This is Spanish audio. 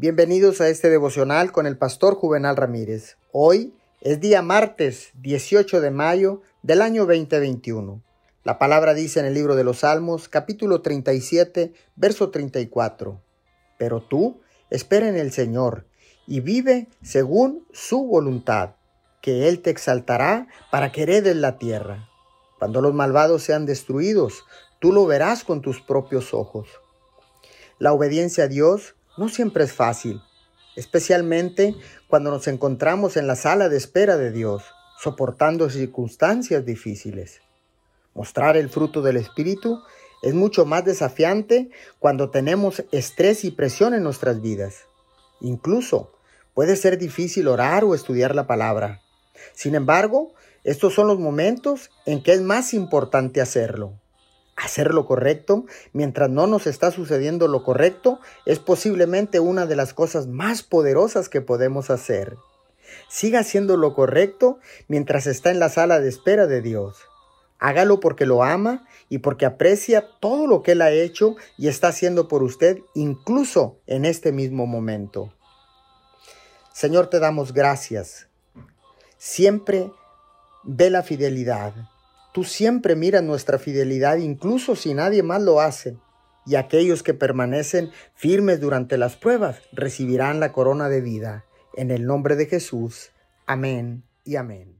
Bienvenidos a este devocional con el pastor Juvenal Ramírez. Hoy es día martes 18 de mayo del año 2021. La palabra dice en el libro de los Salmos, capítulo 37, verso 34. Pero tú espera en el Señor y vive según su voluntad, que Él te exaltará para que heredes la tierra. Cuando los malvados sean destruidos, tú lo verás con tus propios ojos. La obediencia a Dios no siempre es fácil, especialmente cuando nos encontramos en la sala de espera de Dios, soportando circunstancias difíciles. Mostrar el fruto del Espíritu es mucho más desafiante cuando tenemos estrés y presión en nuestras vidas. Incluso puede ser difícil orar o estudiar la palabra. Sin embargo, estos son los momentos en que es más importante hacerlo. Hacer lo correcto mientras no nos está sucediendo lo correcto es posiblemente una de las cosas más poderosas que podemos hacer. Siga haciendo lo correcto mientras está en la sala de espera de Dios. Hágalo porque lo ama y porque aprecia todo lo que Él ha hecho y está haciendo por usted incluso en este mismo momento. Señor, te damos gracias. Siempre ve la fidelidad. Tú siempre miras nuestra fidelidad incluso si nadie más lo hace. Y aquellos que permanecen firmes durante las pruebas recibirán la corona de vida. En el nombre de Jesús. Amén y amén.